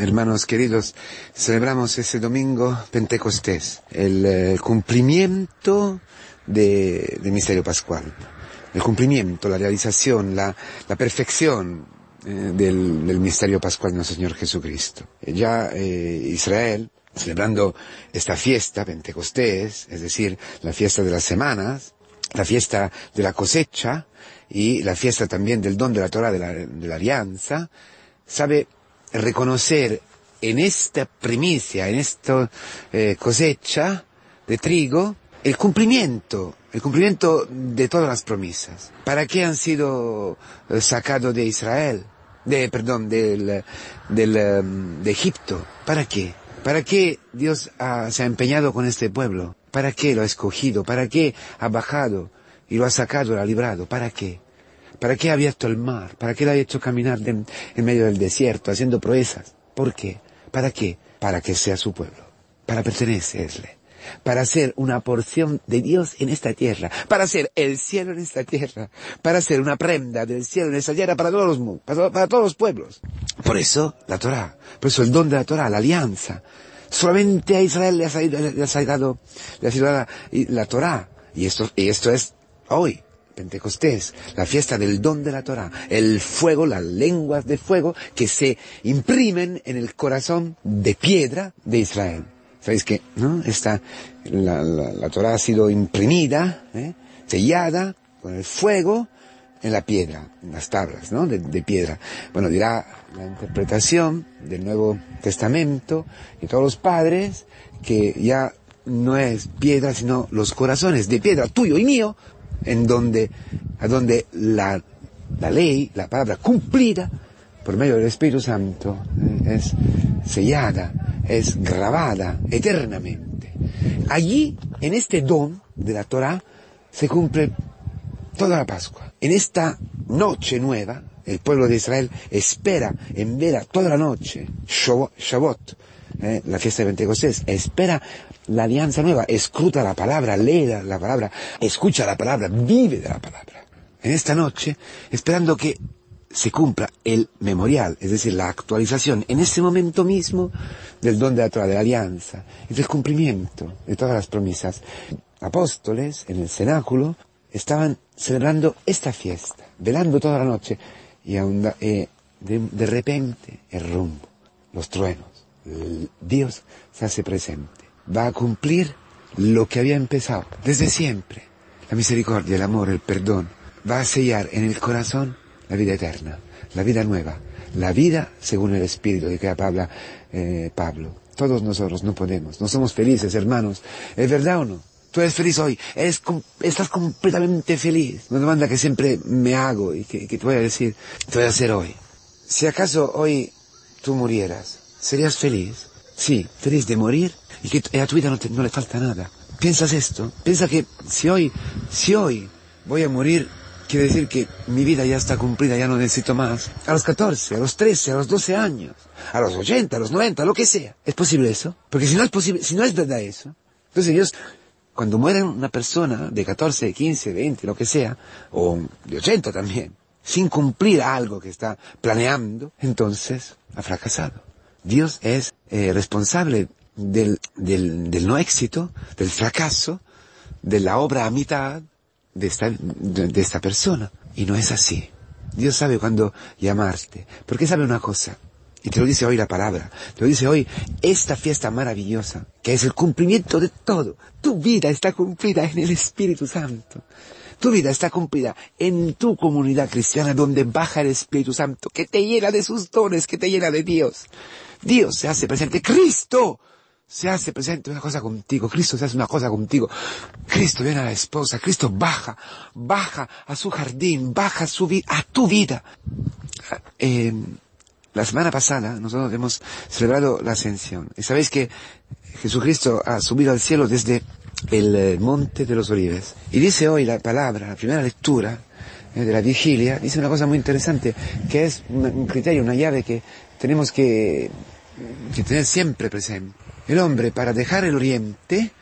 hermanos queridos, celebramos ese domingo Pentecostés, el, eh, cumplimiento del misterio pascual, el cumplimiento, la realización, la, perfección eh, del, misterio pascual de nuestro Señor Jesucristo. Ya eh, Israel, celebrando esta fiesta, Pentecostés, es decir, la fiesta de las semanas, la fiesta de la cosecha y la fiesta también del don de la Torah de la, de la alianza, sabe reconocer en esta primicia, en esta eh, cosecha de trigo, el cumplimiento, el cumplimiento de todas las promesas. ¿Para qué han sido eh, sacados de Israel? De, perdón, del, del, em, de Egipto. ¿Para qué? ¿Para qué Dios se ha empeñado con este pueblo? ¿Para qué lo ha escogido? ¿Para qué ha bajado y lo ha sacado, lo ha librado? ¿Para qué? ¿Para qué ha abierto el mar? ¿Para qué lo ha hecho caminar en medio del desierto, haciendo proezas? ¿Por qué? ¿Para qué? Para que sea su pueblo, para pertenecerle, para ser una porción de Dios en esta tierra, para ser el cielo en esta tierra, para ser una prenda del cielo en esta tierra para todos los, para, todos los pueblos. Por eso la Torah, por eso el don de la Torah, la alianza. Solamente a Israel le ha, salido, le ha, le la Torah. Y esto, y esto es hoy. Pentecostés, la fiesta del don de la Torah, el fuego, las lenguas de fuego que se imprimen en el corazón de piedra de Israel. ¿Sabéis que, no? Esta, la, la, Torah ha sido imprimida, ¿eh? sellada con el fuego en la piedra, en las tablas, ¿no? De, de, piedra. Bueno, dirá la interpretación del Nuevo Testamento y todos los padres que ya no es piedra, sino los corazones de piedra, tuyo y mío, en donde, a donde la, la ley, la palabra cumplida, por medio del Espíritu Santo, eh, es sellada, es grabada eternamente. Allí, en este don de la Torah, se cumple toda la Pascua. En esta noche nueva, el pueblo de Israel espera en vera toda la noche, Shabbat, eh, la fiesta de Pentecostés, espera la alianza nueva, escruta la palabra, lee la, palabra, escucha la palabra, vive de la palabra. En esta noche, esperando que se cumpla el memorial, es decir, la actualización en este momento mismo del don de la de la alianza y del cumplimiento de todas las promesas. Apóstoles en el cenáculo estaban celebrando esta fiesta, velando toda la noche y eh, de repente el rumbo, los truenos, Dios se hace presente va a cumplir lo que había empezado desde siempre. La misericordia, el amor, el perdón, va a sellar en el corazón la vida eterna, la vida nueva, la vida según el Espíritu de que habla eh, Pablo. Todos nosotros no podemos, no somos felices, hermanos. ¿Es verdad o no? Tú eres feliz hoy, estás completamente feliz. Una demanda que siempre me hago y que, que te voy a decir, te voy a hacer hoy. Si acaso hoy tú murieras, ¿serías feliz? Sí, feliz de morir y que a tu vida no, le falta nada. ¿Piensas esto? Piensa que si hoy, si hoy voy a morir, quiere decir que mi vida ya está cumplida, ya no necesito más. A los 14, a los 13, a los 12 años, a los 80, a los 90, lo que sea. ¿Es posible eso? Porque si no es posible, si no es verdad eso, entonces Dios, cuando muere una persona de 14, 15, 20, lo que sea, o de 80 también, sin cumplir algo que está planeando, entonces ha fracasado. Dios es eh, responsable del, del, del, no éxito, del fracaso, de la obra a mitad de esta, de, esta persona. Y no es así. Dios sabe cuándo llamarte. Porque sabe una cosa. Y te lo dice hoy la palabra. Te lo dice hoy esta fiesta maravillosa, que es el cumplimiento de todo. Tu vida está cumplida en el Espíritu Santo. Tu vida está cumplida en tu comunidad cristiana donde baja el Espíritu Santo, que te llena de sus dones, que te llena de Dios. Dios se hace presente. Cristo se hace presente una cosa contigo, Cristo se hace una cosa contigo, Cristo viene a la esposa, Cristo baja, baja a su jardín, baja a, tu vida. Eh, la semana pasada nosotros hemos celebrado la ascensión y sabéis que Jesucristo ha subido al cielo desde el eh, monte de los olivos. Y dice hoy la palabra, la primera lectura eh, de la vigilia, dice una cosa muy interesante, que es un criterio, una llave que tenemos que, que tener siempre presente. El hombre, para dejar el oriente,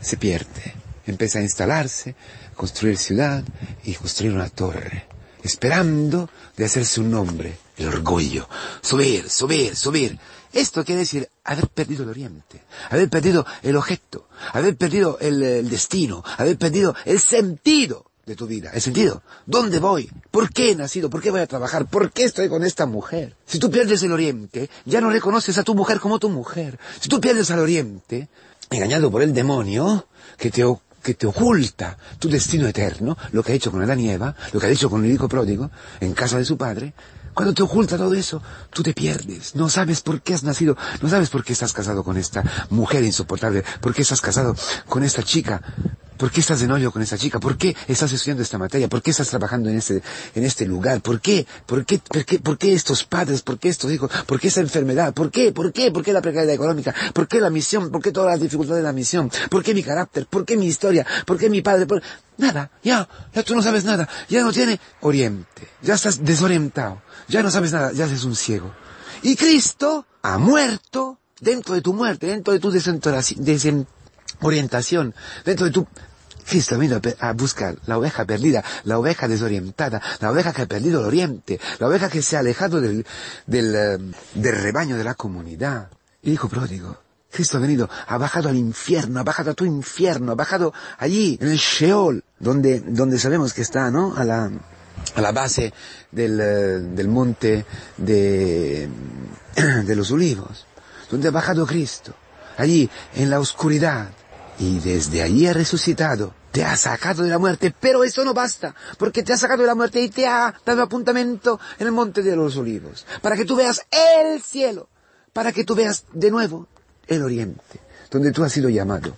se pierde. Empieza a instalarse, construir ciudad y construir una torre, esperando de hacerse un nombre, el orgullo, subir, subir, subir. Esto quiere decir haber perdido el oriente, haber perdido el objeto, haber perdido el, el destino, haber perdido el sentido de tu vida. ¿El sentido? ¿Dónde voy? ¿Por qué he nacido? ¿Por qué voy a trabajar? ¿Por qué estoy con esta mujer? Si tú pierdes el oriente, ya no reconoces a tu mujer como tu mujer. Si tú pierdes al oriente, engañado por el demonio, que te, que te oculta tu destino eterno, lo que ha hecho con Adán y lo que ha hecho con el hijo pródigo, en casa de su padre, cuando te oculta todo eso, tú te pierdes. No sabes por qué has nacido, no sabes por qué estás casado con esta mujer insoportable, por qué estás casado con esta chica ¿Por qué estás de novio con esa chica? ¿Por qué estás estudiando esta materia? ¿Por qué estás trabajando en este, en este lugar? ¿Por qué? ¿Por qué? ¿Por qué? ¿Por qué estos padres? ¿Por qué estos hijos? ¿Por qué esa enfermedad? ¿Por qué? ¿Por qué? ¿Por qué la precariedad económica? ¿Por qué la misión? ¿Por qué todas las dificultades de la misión? ¿Por qué mi carácter? ¿Por qué mi historia? ¿Por qué mi padre? Nada, ya, ya tú no sabes nada, ya no tiene oriente, ya estás desorientado, ya no sabes nada, ya eres un ciego. Y Cristo ha muerto dentro de tu muerte, dentro de tu desorientación, dentro de tu Cristo vino a buscar la oveja perdida, la oveja desorientada, la oveja que ha perdido el oriente, la oveja que se ha alejado del, del, eh, del rebaño de la comunidad. Hijo pródigo, Cristo ha venido, ha bajado al infierno, ha bajado a tu infierno, ha bajado allí, en el Sheol, donde, donde sabemos que está, ¿no? A la, a la base del, eh, del monte de, de los olivos, donde ha bajado Cristo, allí, en la oscuridad, y desde allí ha resucitado. Te ha sacado de la muerte, pero eso no basta, porque te ha sacado de la muerte y te ha dado apuntamiento en el monte de los olivos, para que tú veas el cielo, para que tú veas de nuevo el oriente, donde tú has sido llamado,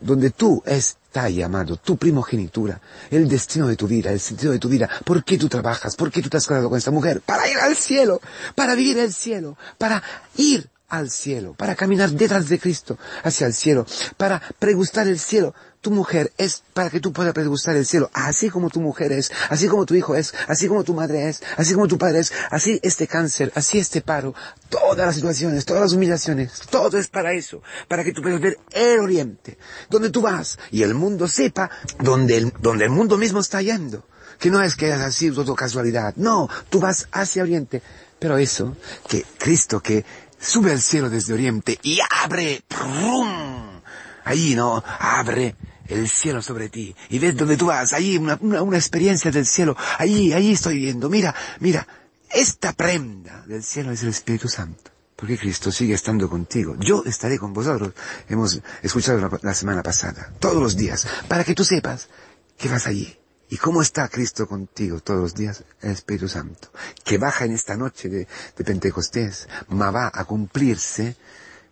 donde tú estás llamado, tu primogenitura, el destino de tu vida, el sentido de tu vida, por qué tú trabajas, por qué tú te has casado con esta mujer, para ir al cielo, para vivir el cielo, para ir al cielo, para caminar detrás de Cristo hacia el cielo, para pregustar el cielo, tu mujer es para que tú puedas predegustar el cielo, así como tu mujer es, así como tu hijo es, así como tu madre es, así como tu padre es, así este cáncer, así este paro, todas las situaciones, todas las humillaciones, todo es para eso, para que tú puedas ver el oriente, donde tú vas y el mundo sepa donde el, el mundo mismo está yendo. Que no es que haya sido todo casualidad, no, tú vas hacia oriente. Pero eso, que Cristo que sube al cielo desde oriente y abre, ¡prum! Allí, ¿no? Abre el cielo sobre ti y ves donde tú vas, allí una, una, experiencia del cielo, allí, allí estoy viendo, mira, mira, esta prenda del cielo es el Espíritu Santo. Porque Cristo sigue estando contigo. Yo estaré con vosotros. Hemos escuchado la, la semana pasada, todos los días, para que tú sepas que vas allí. ¿Y cómo está Cristo contigo todos los días? El Espíritu Santo, que baja en esta noche de, Pentecostés, ma va a cumplirse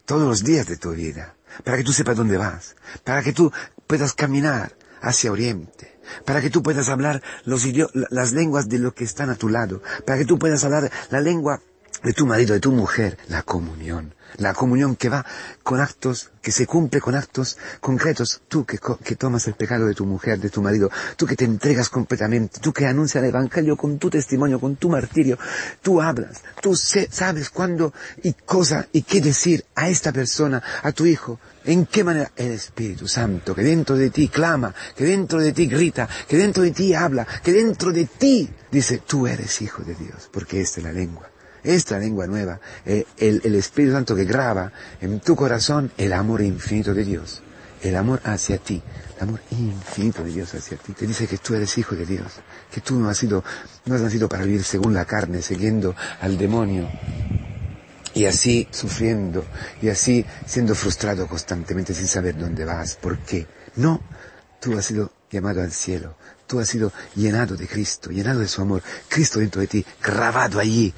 todos los días de tu vida para que tú sepas dónde vas, para que tú puedas caminar hacia Oriente, para que tú puedas hablar los las lenguas de lo que están a tu lado, para que tú puedas hablar la lengua de tu marido, de tu mujer, la comunión. La comunión que va con actos, que se cumple con actos concretos. Tú que, que, tomas el pecado de tu mujer, de tu marido, tú que te entregas completamente, tú que anuncias el Evangelio con tu testimonio, con tu martirio, tú hablas, tú sabes cuándo y cosa y qué decir a esta persona, a tu hijo, en qué manera el Espíritu Santo que dentro de ti clama, que dentro de ti grita, que dentro de ti habla, que dentro de ti dice, tú eres hijo de Dios, porque esta es la lengua esta lengua nueva, eh, el, el Espíritu Santo que graba en tu corazón el amor infinito de Dios, el amor hacia ti, el amor infinito de Dios hacia ti. Te dice que tú eres hijo de Dios, que tú no has sido, no has nacido para vivir según la carne, siguiendo al demonio, y así sufriendo, y así siendo frustrado constantemente sin saber dónde vas, por qué. No, tú has sido llamado al cielo, tú has sido llenado de Cristo, llenado de su amor, Cristo dentro de ti, grabado allí,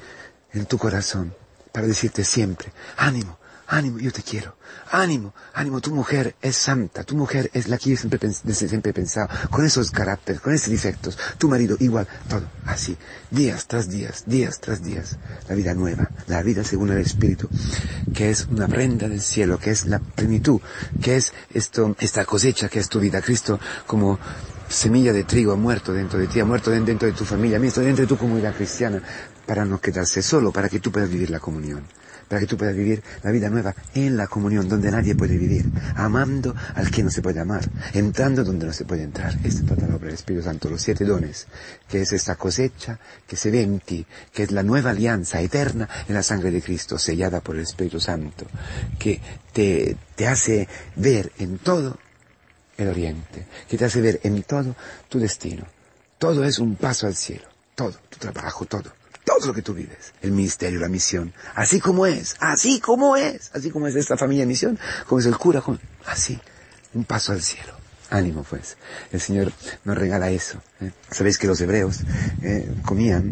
en tu corazón para decirte siempre, ánimo, ánimo, yo te quiero, ánimo, ánimo, tu mujer es santa, tu mujer es la que yo siempre, siempre he con esos caracteres, con esos defectos, tu marido igual, todo así, días tras días, días tras días, la vida nueva, la vida según el Espíritu, que es una prenda del cielo, que es la plenitud, que es esto, esta cosecha que es tu vida, Cristo como semilla de trigo ha muerto dentro de ti, ha muerto dentro de tu familia, ha dentro de tu comunidad cristiana, para no quedarse solo, para que tú puedas vivir la comunión, para que tú puedas vivir la vida nueva en la comunión, donde nadie puede vivir, amando al que no se puede amar, entrando donde no se puede entrar. Esta es toda la obra del Espíritu Santo, los siete dones, que es esta cosecha que se ve en ti, que es la nueva alianza eterna en la sangre de Cristo, sellada por el Espíritu Santo, que te, te hace ver en todo el oriente, que te hace ver en todo tu destino. Todo es un paso al cielo, todo, tu trabajo, todo, todo lo que tú vives, el ministerio, la misión, así como es, así como es, así como es esta familia misión, como es el cura, así, un paso al cielo. Ánimo pues, el Señor nos regala eso. ¿eh? Sabéis que los hebreos eh, comían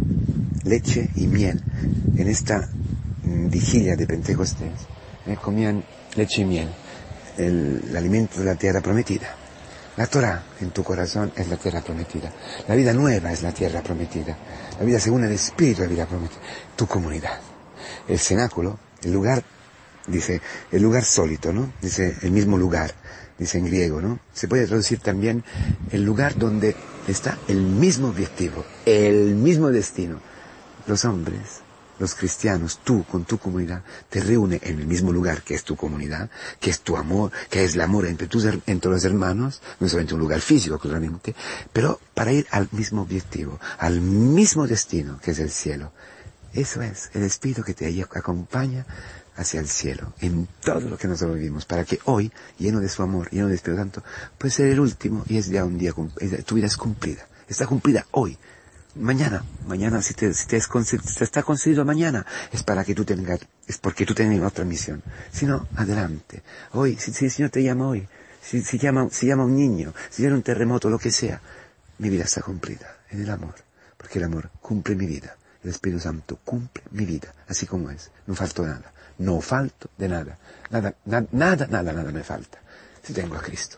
leche y miel en esta mm, vigilia de Pentecostés, ¿eh? comían leche y miel, el alimento de la tierra prometida. La Torah en tu corazón es la tierra prometida. La vida nueva es la tierra prometida. La vida según el Espíritu es la vida prometida. Tu comunidad. El cenáculo, el lugar, dice, el lugar sólito, ¿no? Dice, el mismo lugar, dice en griego, ¿no? Se puede traducir también el lugar donde está el mismo objetivo, el mismo destino. Los hombres los cristianos, tú con tu comunidad, te reúne en el mismo lugar que es tu comunidad, que es tu amor, que es el amor entre, tus, entre los hermanos, no solamente un lugar físico, claramente, pero para ir al mismo objetivo, al mismo destino, que es el cielo. Eso es el Espíritu que te acompaña hacia el cielo, en todo lo que nosotros vivimos, para que hoy, lleno de su amor, lleno de Espíritu Santo, puede ser el último y es ya un día, tu vida es cumplida, está cumplida hoy, mañana, mañana, si te, si te, está concedido mañana, es para que tú tengas, es porque tú tienes otra misión. Si no, adelante. Hoy, si, el Señor te llama hoy, si, si, llama, si llama un niño, si viene un terremoto, lo que sea, mi vida está cumplida en el amor. Porque el amor cumple mi vida. El Espíritu Santo cumple mi vida, así como es. No falto nada. No falto de nada. Nada, nada, nada, nada, nada me falta. Si tengo a Cristo.